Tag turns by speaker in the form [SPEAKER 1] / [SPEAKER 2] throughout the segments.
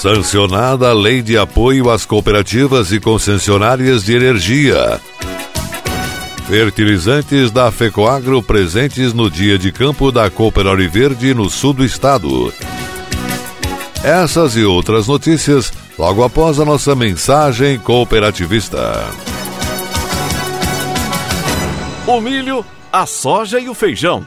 [SPEAKER 1] Sancionada a Lei de Apoio às Cooperativas e Concessionárias de Energia. Fertilizantes da Fecoagro presentes no dia de campo da Cooper Verde no sul do estado. Essas e outras notícias logo após a nossa mensagem cooperativista.
[SPEAKER 2] O milho, a soja e o feijão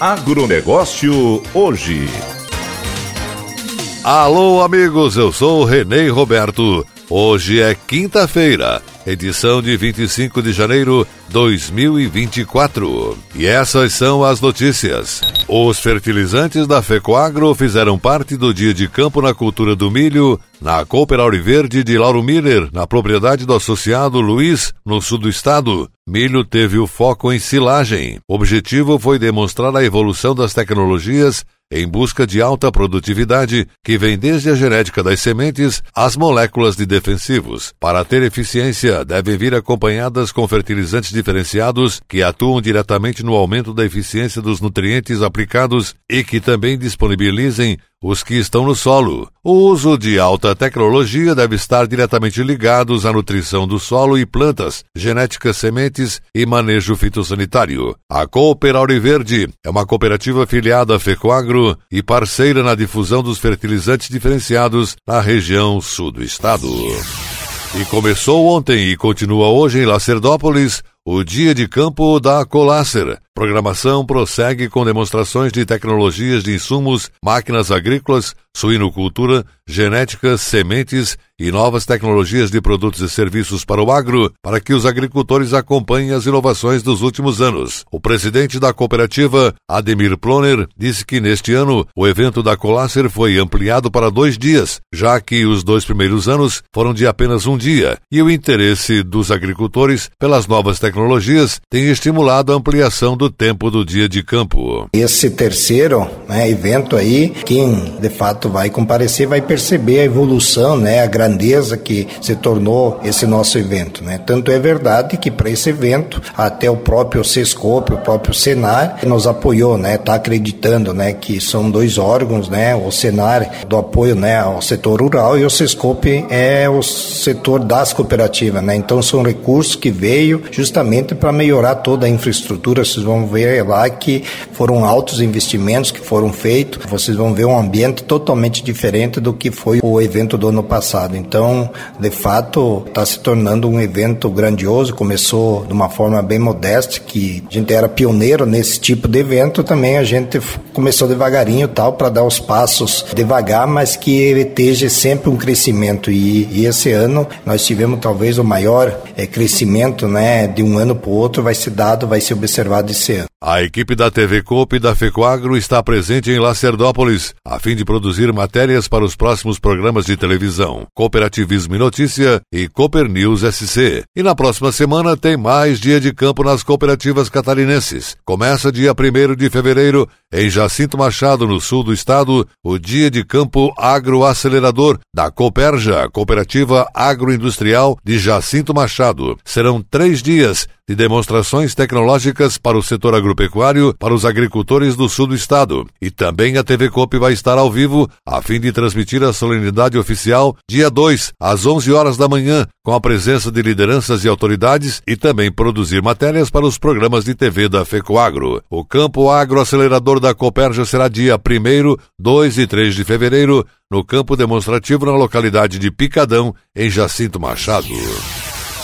[SPEAKER 3] Agronegócio hoje.
[SPEAKER 1] Alô, amigos, eu sou o Renê Roberto. Hoje é quinta-feira, edição de 25 de janeiro 2024. E essas são as notícias. Os fertilizantes da Fecoagro fizeram parte do dia de campo na cultura do milho, na Cooper Verde de Lauro Miller, na propriedade do associado Luiz, no sul do estado. Milho teve o foco em silagem. O objetivo foi demonstrar a evolução das tecnologias em busca de alta produtividade, que vem desde a genética das sementes às moléculas de defensivos. Para ter eficiência, devem vir acompanhadas com fertilizantes diferenciados que atuam diretamente no aumento da eficiência dos nutrientes aplicados e que também disponibilizem os que estão no solo. O uso de alta tecnologia deve estar diretamente ligados à nutrição do solo e plantas, genética, sementes e manejo fitossanitário. A Cooper Auriverde é uma cooperativa filiada à Fecoagro e parceira na difusão dos fertilizantes diferenciados na região sul do estado. E começou ontem e continua hoje em Lacerdópolis o Dia de Campo da Colácer. Programação prossegue com demonstrações de tecnologias de insumos, máquinas agrícolas, suinocultura, genética, sementes e novas tecnologias de produtos e serviços para o agro, para que os agricultores acompanhem as inovações dos últimos anos. O presidente da cooperativa, Ademir Ploner, disse que neste ano o evento da Colácer foi ampliado para dois dias, já que os dois primeiros anos foram de apenas um dia, e o interesse dos agricultores pelas novas tecnologias tem estimulado a ampliação do tempo do dia de campo.
[SPEAKER 4] Esse terceiro né, evento aí, quem de fato vai comparecer vai perceber a evolução, né, a grandeza que se tornou esse nosso evento. Né? Tanto é verdade que para esse evento, até o próprio Sescope, o próprio Senar, nos apoiou, né, está acreditando né, que são dois órgãos, né, o Senar do apoio né, ao setor rural e o Sescope é o setor das cooperativas. Né? Então são recursos que veio justamente para melhorar toda a infraestrutura. Vão ver lá que foram altos investimentos que foram feitos. Vocês vão ver um ambiente totalmente diferente do que foi o evento do ano passado. Então, de fato, está se tornando um evento grandioso. Começou de uma forma bem modesta, que a gente era pioneiro nesse tipo de evento. Também a gente começou devagarinho tal para dar os passos devagar, mas que esteja sempre um crescimento. E, e esse ano nós tivemos talvez o maior é, crescimento, né, de um ano para o outro vai ser dado, vai ser observado esse ano.
[SPEAKER 1] A equipe da TV Coop e da FECOAGRO está presente em Lacerdópolis, a fim de produzir matérias para os próximos programas de televisão, Cooperativismo e Notícia e Cooper News SC. E na próxima semana tem mais dia de campo nas cooperativas catarinenses. Começa dia 1 de fevereiro em Jacinto Machado, no sul do estado, o dia de campo agroacelerador da Cooperja, Cooperativa Agroindustrial de Jacinto Machado. Serão três dias de demonstrações tecnológicas para o setor agropecuário para os agricultores do sul do estado. E também a TV Coop vai estar ao vivo a fim de transmitir a solenidade oficial dia 2, às 11 horas da manhã, com a presença de lideranças e autoridades e também produzir matérias para os programas de TV da FECOAGRO. O campo agroacelerador da Cooperja será dia 1, 2 e 3 de fevereiro no campo demonstrativo na localidade de Picadão, em Jacinto Machado.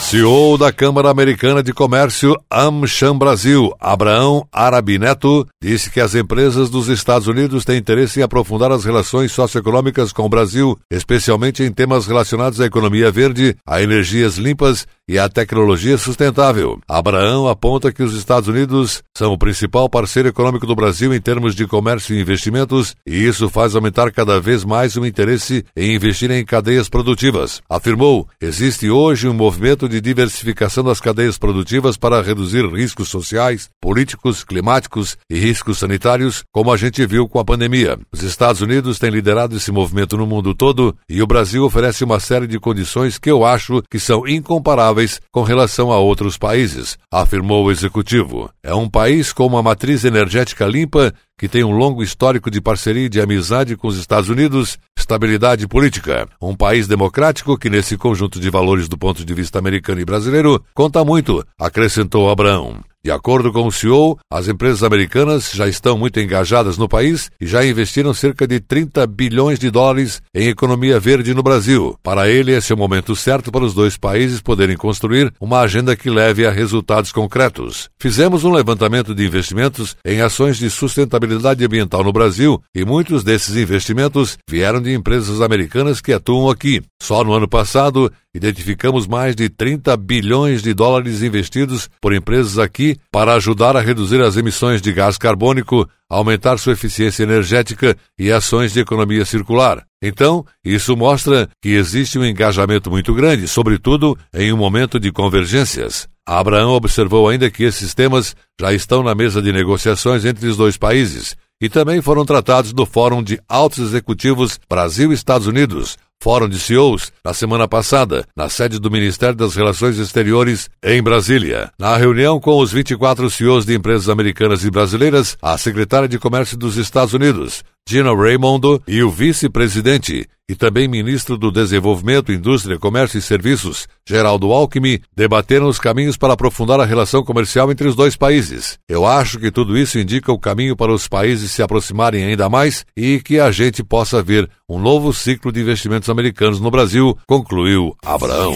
[SPEAKER 1] CEO da Câmara Americana de Comércio AmCham Brasil, Abraão Arabi Neto, disse que as empresas dos Estados Unidos têm interesse em aprofundar as relações socioeconômicas com o Brasil, especialmente em temas relacionados à economia verde, a energias limpas e à tecnologia sustentável. Abraão aponta que os Estados Unidos são o principal parceiro econômico do Brasil em termos de comércio e investimentos, e isso faz aumentar cada vez mais o interesse em investir em cadeias produtivas. Afirmou: existe hoje um movimento de diversificação das cadeias produtivas para reduzir riscos sociais, políticos, climáticos e riscos sanitários, como a gente viu com a pandemia. Os Estados Unidos têm liderado esse movimento no mundo todo e o Brasil oferece uma série de condições que eu acho que são incomparáveis com relação a outros países, afirmou o executivo. É um país com uma matriz energética limpa que tem um longo histórico de parceria e de amizade com os Estados Unidos, estabilidade política. Um país democrático que, nesse conjunto de valores do ponto de vista americano e brasileiro, conta muito, acrescentou Abraão. De acordo com o CEO, as empresas americanas já estão muito engajadas no país e já investiram cerca de 30 bilhões de dólares em economia verde no Brasil. Para ele, esse é o momento certo para os dois países poderem construir uma agenda que leve a resultados concretos. Fizemos um levantamento de investimentos em ações de sustentabilidade ambiental no Brasil e muitos desses investimentos vieram de empresas americanas que atuam aqui. Só no ano passado, identificamos mais de 30 bilhões de dólares investidos por empresas aqui para ajudar a reduzir as emissões de gás carbônico, aumentar sua eficiência energética e ações de economia circular. Então, isso mostra que existe um engajamento muito grande, sobretudo em um momento de convergências. Abraão observou ainda que esses temas já estão na mesa de negociações entre os dois países e também foram tratados no Fórum de Altos Executivos Brasil Estados Unidos, Fórum de CEOs na semana passada, na sede do Ministério das Relações Exteriores, em Brasília. Na reunião com os 24 CEOs de empresas americanas e brasileiras, a secretária de Comércio dos Estados Unidos, Gina Raimondo, e o vice-presidente e também ministro do Desenvolvimento, Indústria, Comércio e Serviços, Geraldo Alckmin, debateram os caminhos para aprofundar a relação comercial entre os dois países. Eu acho que tudo isso indica o caminho para os países se aproximarem ainda mais e que a gente possa ver um novo ciclo de investimentos americanos no Brasil, concluiu Abraão.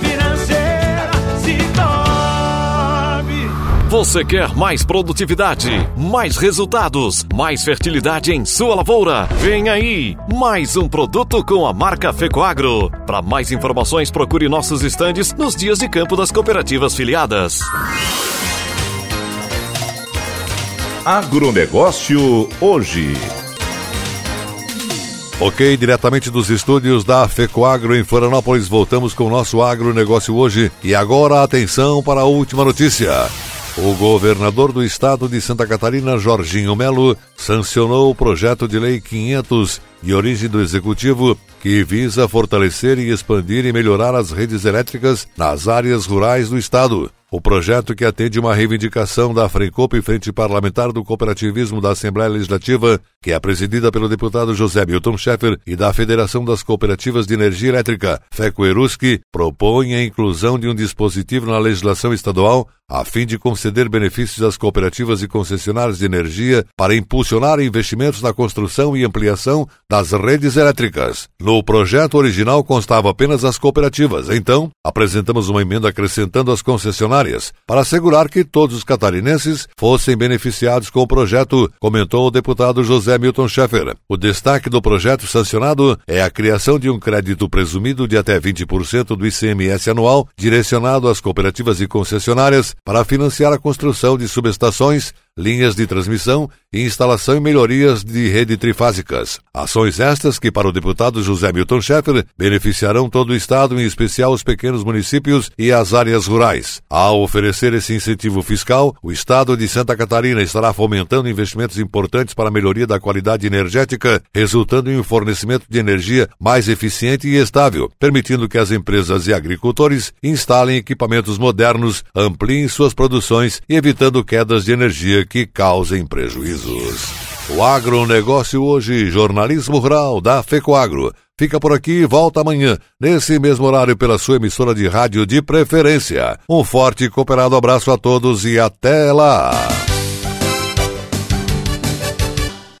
[SPEAKER 2] Você quer mais produtividade, mais resultados, mais fertilidade em sua lavoura? Vem aí, mais um produto com a marca Fecoagro. Para mais informações, procure nossos estandes nos dias de campo das cooperativas filiadas.
[SPEAKER 3] Agronegócio hoje.
[SPEAKER 1] Ok, diretamente dos estúdios da FECOAGRO em Florianópolis, voltamos com o nosso agronegócio hoje. E agora, atenção para a última notícia. O governador do estado de Santa Catarina, Jorginho Melo, sancionou o projeto de lei 500 de origem do executivo que visa fortalecer e expandir e melhorar as redes elétricas nas áreas rurais do estado. O projeto que atende uma reivindicação da FRECOP, Frente Parlamentar do Cooperativismo da Assembleia Legislativa, que é presidida pelo deputado José Milton Schaeffer e da Federação das Cooperativas de Energia Elétrica, FECO Eruski, propõe a inclusão de um dispositivo na legislação estadual a fim de conceder benefícios às cooperativas e concessionárias de energia para impulsionar investimentos na construção e ampliação das redes elétricas. No projeto original constava apenas as cooperativas, então apresentamos uma emenda acrescentando as concessionárias para assegurar que todos os catarinenses fossem beneficiados com o projeto, comentou o deputado José Milton Schaeffer. O destaque do projeto sancionado é a criação de um crédito presumido de até 20% do ICMS anual direcionado às cooperativas e concessionárias para financiar a construção de subestações linhas de transmissão e instalação e melhorias de rede trifásicas. Ações estas que, para o deputado José Milton Schaeffer, beneficiarão todo o Estado, em especial os pequenos municípios e as áreas rurais. Ao oferecer esse incentivo fiscal, o Estado de Santa Catarina estará fomentando investimentos importantes para a melhoria da qualidade energética, resultando em um fornecimento de energia mais eficiente e estável, permitindo que as empresas e agricultores instalem equipamentos modernos, ampliem suas produções e evitando quedas de energia que causem prejuízos. O agronegócio hoje, jornalismo rural da FECOAGro. Fica por aqui e volta amanhã, nesse mesmo horário, pela sua emissora de rádio de preferência. Um forte e cooperado abraço a todos e até lá!